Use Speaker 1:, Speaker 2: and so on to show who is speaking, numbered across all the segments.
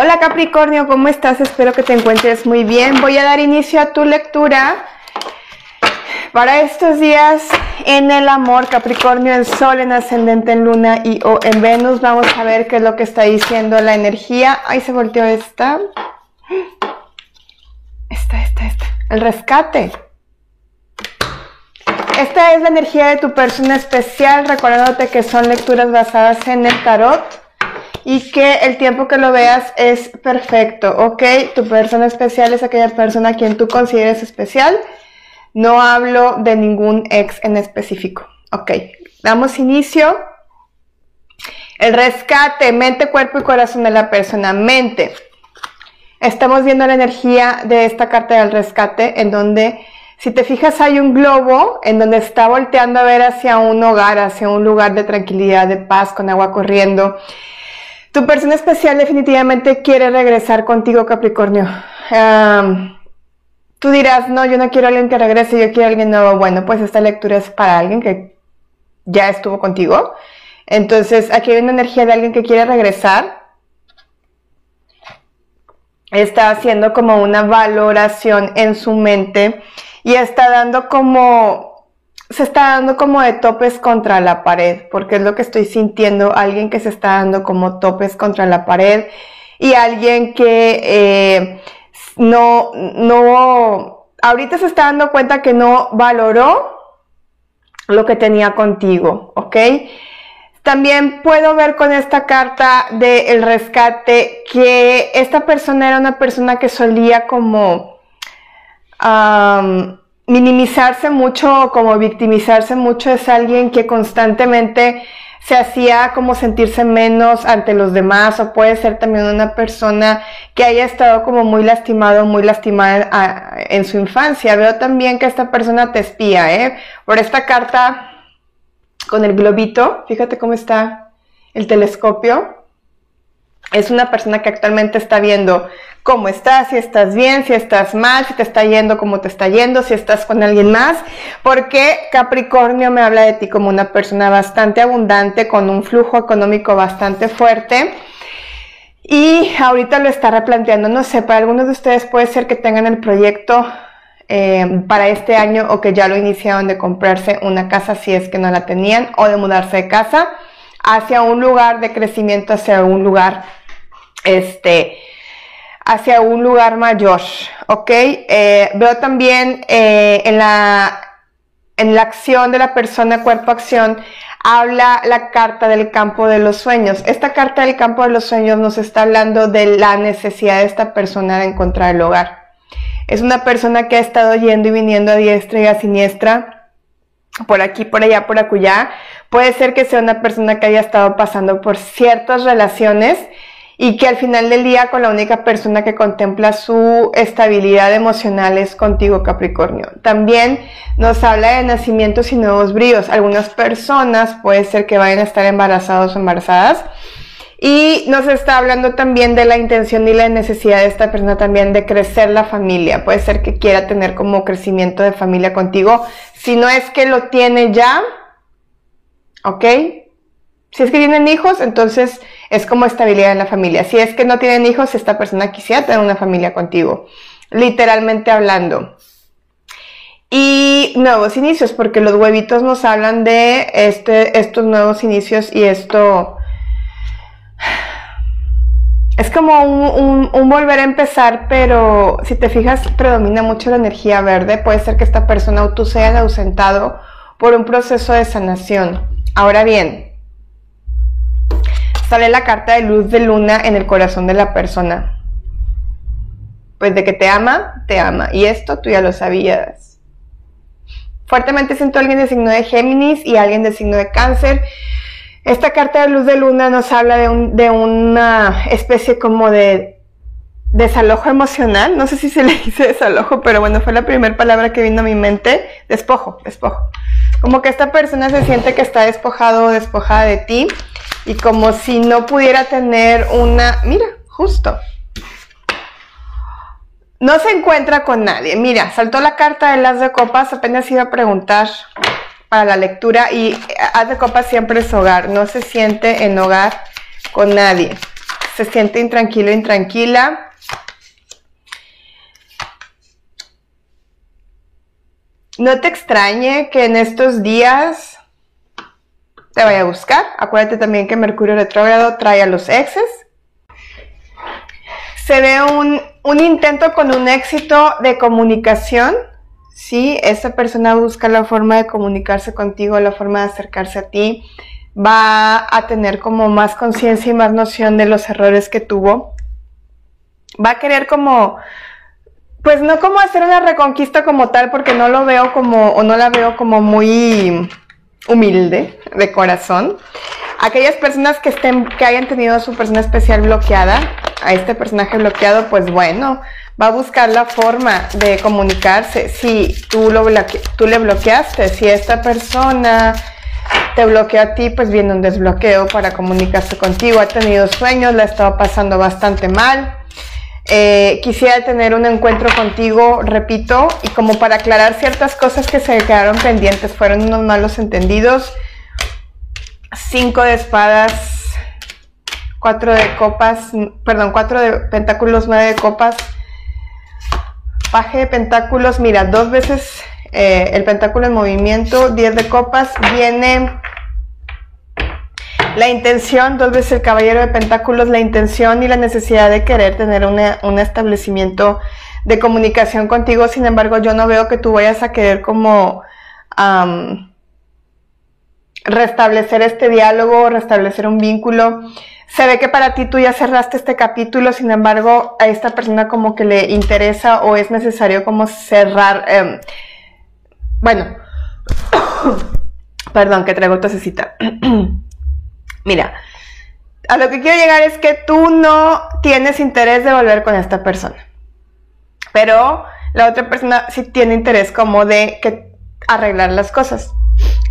Speaker 1: Hola Capricornio, ¿cómo estás? Espero que te encuentres muy bien. Voy a dar inicio a tu lectura para estos días en el amor Capricornio, el Sol en ascendente en Luna y o en Venus. Vamos a ver qué es lo que está diciendo la energía. Ahí se volteó esta. Esta, esta, esta. El rescate. Esta es la energía de tu persona especial, recordándote que son lecturas basadas en el tarot y que el tiempo que lo veas es perfecto, ¿ok? Tu persona especial es aquella persona a quien tú consideres especial. No hablo de ningún ex en específico, ¿ok? Damos inicio. El rescate, mente, cuerpo y corazón de la persona. Mente. Estamos viendo la energía de esta carta del rescate en donde, si te fijas, hay un globo en donde está volteando a ver hacia un hogar, hacia un lugar de tranquilidad, de paz, con agua corriendo. Tu persona especial definitivamente quiere regresar contigo, Capricornio. tú dirás, no, yo no quiero a alguien que regrese, yo quiero a alguien nuevo. Bueno, pues esta lectura es para alguien que ya estuvo contigo. Entonces, aquí hay una energía de alguien que quiere regresar. Está haciendo como una valoración en su mente y está dando como se está dando como de topes contra la pared, porque es lo que estoy sintiendo, alguien que se está dando como topes contra la pared y alguien que eh, no, no, ahorita se está dando cuenta que no valoró lo que tenía contigo, ¿ok? También puedo ver con esta carta del rescate que esta persona era una persona que solía como minimizarse mucho, como victimizarse mucho, es alguien que constantemente se hacía como sentirse menos ante los demás o puede ser también una persona que haya estado como muy lastimado, muy lastimada ah, en su infancia. Veo también que esta persona te espía, ¿eh? Por esta carta con el globito, fíjate cómo está el telescopio. Es una persona que actualmente está viendo cómo estás, si estás bien, si estás mal, si te está yendo, cómo te está yendo, si estás con alguien más, porque Capricornio me habla de ti como una persona bastante abundante, con un flujo económico bastante fuerte. Y ahorita lo está replanteando, no sé, para algunos de ustedes puede ser que tengan el proyecto eh, para este año o que ya lo iniciaron de comprarse una casa si es que no la tenían o de mudarse de casa hacia un lugar de crecimiento, hacia un lugar, este, hacia un lugar mayor, ¿ok? Eh, veo también eh, en, la, en la acción de la persona cuerpo-acción, habla la carta del campo de los sueños. Esta carta del campo de los sueños nos está hablando de la necesidad de esta persona de encontrar el hogar. Es una persona que ha estado yendo y viniendo a diestra y a siniestra, por aquí, por allá, por acullá. Puede ser que sea una persona que haya estado pasando por ciertas relaciones y que al final del día con la única persona que contempla su estabilidad emocional es contigo Capricornio. También nos habla de nacimientos y nuevos bríos. Algunas personas puede ser que vayan a estar embarazados o embarazadas. Y nos está hablando también de la intención y la necesidad de esta persona también de crecer la familia. Puede ser que quiera tener como crecimiento de familia contigo. Si no es que lo tiene ya, ¿ok? Si es que tienen hijos, entonces es como estabilidad en la familia. Si es que no tienen hijos, esta persona quisiera tener una familia contigo, literalmente hablando. Y nuevos inicios, porque los huevitos nos hablan de este, estos nuevos inicios y esto es como un, volver a empezar, pero si te fijas, predomina mucho la energía verde. Puede ser que esta persona o tú se haya ausentado por un proceso de sanación. Ahora bien, sale la carta de luz de luna en el corazón de la persona. Pues de que te ama, te ama. Y esto tú ya lo sabías. Fuertemente siento a alguien de signo de Géminis y alguien de signo de Cáncer. Esta carta de luz de luna nos habla de, de una especie como de desalojo emocional. No sé si se le dice desalojo, pero bueno, fue la primera palabra que vino a mi mente. Despojo, despojo. Como que esta persona se siente que está despojado o despojada de ti y como si no pudiera tener una, mira, justo. No se encuentra con nadie. Mira, saltó la carta de las de copas, apenas iba a preguntar para la lectura y haz de copas siempre es hogar, no se siente en hogar con nadie. se siente intranquilo, intranquila. No te extrañe que en estos días te vaya a buscar. Acuérdate también que Mercurio retrógrado trae a los exes. Se ve un, un intento con un éxito de comunicación. Sí, esa persona busca la forma de comunicarse contigo, la forma de acercarse a ti. Va a tener como más conciencia y más noción de los errores que tuvo. Va a querer como pues no como hacer una reconquista como tal, porque no lo veo como, o no la veo como muy humilde de corazón. Aquellas personas que estén, que hayan tenido a su persona especial bloqueada, a este personaje bloqueado, pues bueno, va a buscar la forma de comunicarse. Si tú, lo tú le bloqueaste, si esta persona te bloqueó a ti, pues viene un desbloqueo para comunicarse contigo. Ha tenido sueños, la ha estado pasando bastante mal eh, quisiera tener un encuentro contigo, repito, y como para aclarar ciertas cosas que se quedaron pendientes, fueron unos malos entendidos. Cinco de espadas, cuatro de copas, perdón, cuatro de pentáculos, nueve de copas, paje de pentáculos, mira, dos veces eh, el pentáculo en movimiento, diez de copas, viene la intención, dos veces el caballero de pentáculos, la intención y la necesidad de querer tener un establecimiento de comunicación contigo, sin embargo yo no veo que tú vayas a querer como restablecer este diálogo, restablecer un vínculo. Se ve que para ti tú ya cerraste este capítulo, sin embargo a esta persona como que le interesa o es necesario como cerrar, em, bueno, perdón que traigo tosecita. Mira, a lo que quiero llegar es que tú no tienes interés de volver con esta persona. Pero la otra persona sí tiene interés como de que arreglar las cosas.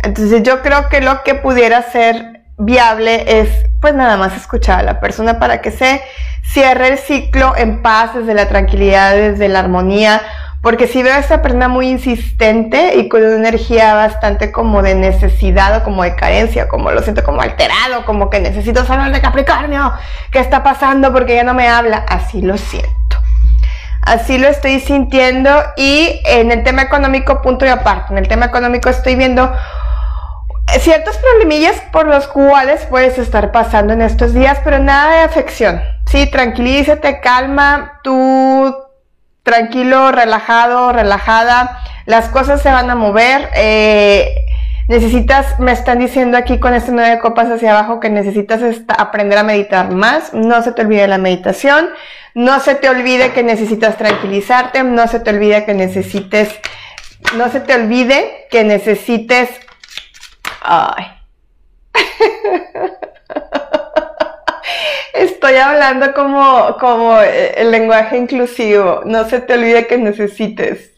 Speaker 1: Entonces yo creo que lo que pudiera ser viable es pues nada más escuchar a la persona para que se cierre el ciclo en paz, desde la tranquilidad, desde la armonía, porque si veo a esta persona muy insistente y con una energía bastante como de necesidad o como de carencia, como lo siento como alterado, como que necesito saber de Capricornio, ¿qué está pasando? Porque ya no me habla. Así lo siento. Así lo estoy sintiendo y en el tema económico, punto y aparte, en el tema económico estoy viendo ciertos problemillas por los cuales puedes estar pasando en estos días, pero nada de afección. Sí, tranquilízate, calma, tú tranquilo, relajado, relajada, las cosas se van a mover. Eh, necesitas, me están diciendo aquí con este nueve copas hacia abajo que necesitas aprender a meditar más. No se te olvide la meditación. No se te olvide que necesitas tranquilizarte. No se te olvide que necesites, no se te olvide que necesites, ay. Estoy hablando como, como eh, el lenguaje inclusivo. No se te olvide que necesites.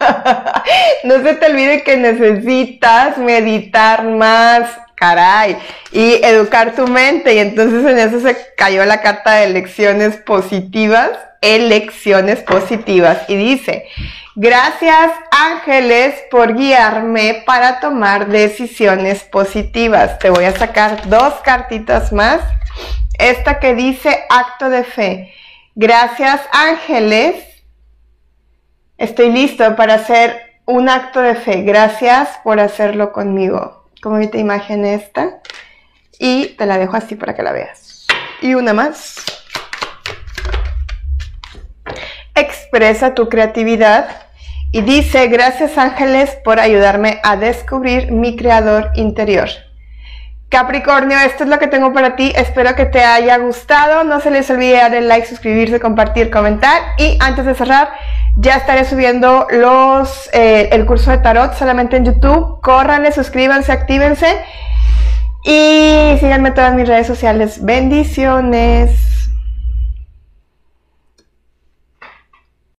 Speaker 1: no se te olvide que necesitas meditar más, caray, y educar tu mente. Y entonces en eso se cayó la carta de elecciones positivas, elecciones positivas. Y dice, gracias ángeles por guiarme para tomar decisiones positivas. Te voy a sacar dos cartitas más esta que dice acto de fe. Gracias ángeles. Estoy listo para hacer un acto de fe. Gracias por hacerlo conmigo. Como esta imagen esta. Y te la dejo así para que la veas. Y una más. Expresa tu creatividad. Y dice, gracias ángeles por ayudarme a descubrir mi creador interior. Capricornio, esto es lo que tengo para ti. Espero que te haya gustado. No se les olvide dar el like, suscribirse, compartir, comentar. Y antes de cerrar, ya estaré subiendo los eh, el curso de tarot solamente en YouTube. Córranle, suscríbanse, actívense. Y síganme todas mis redes sociales. Bendiciones.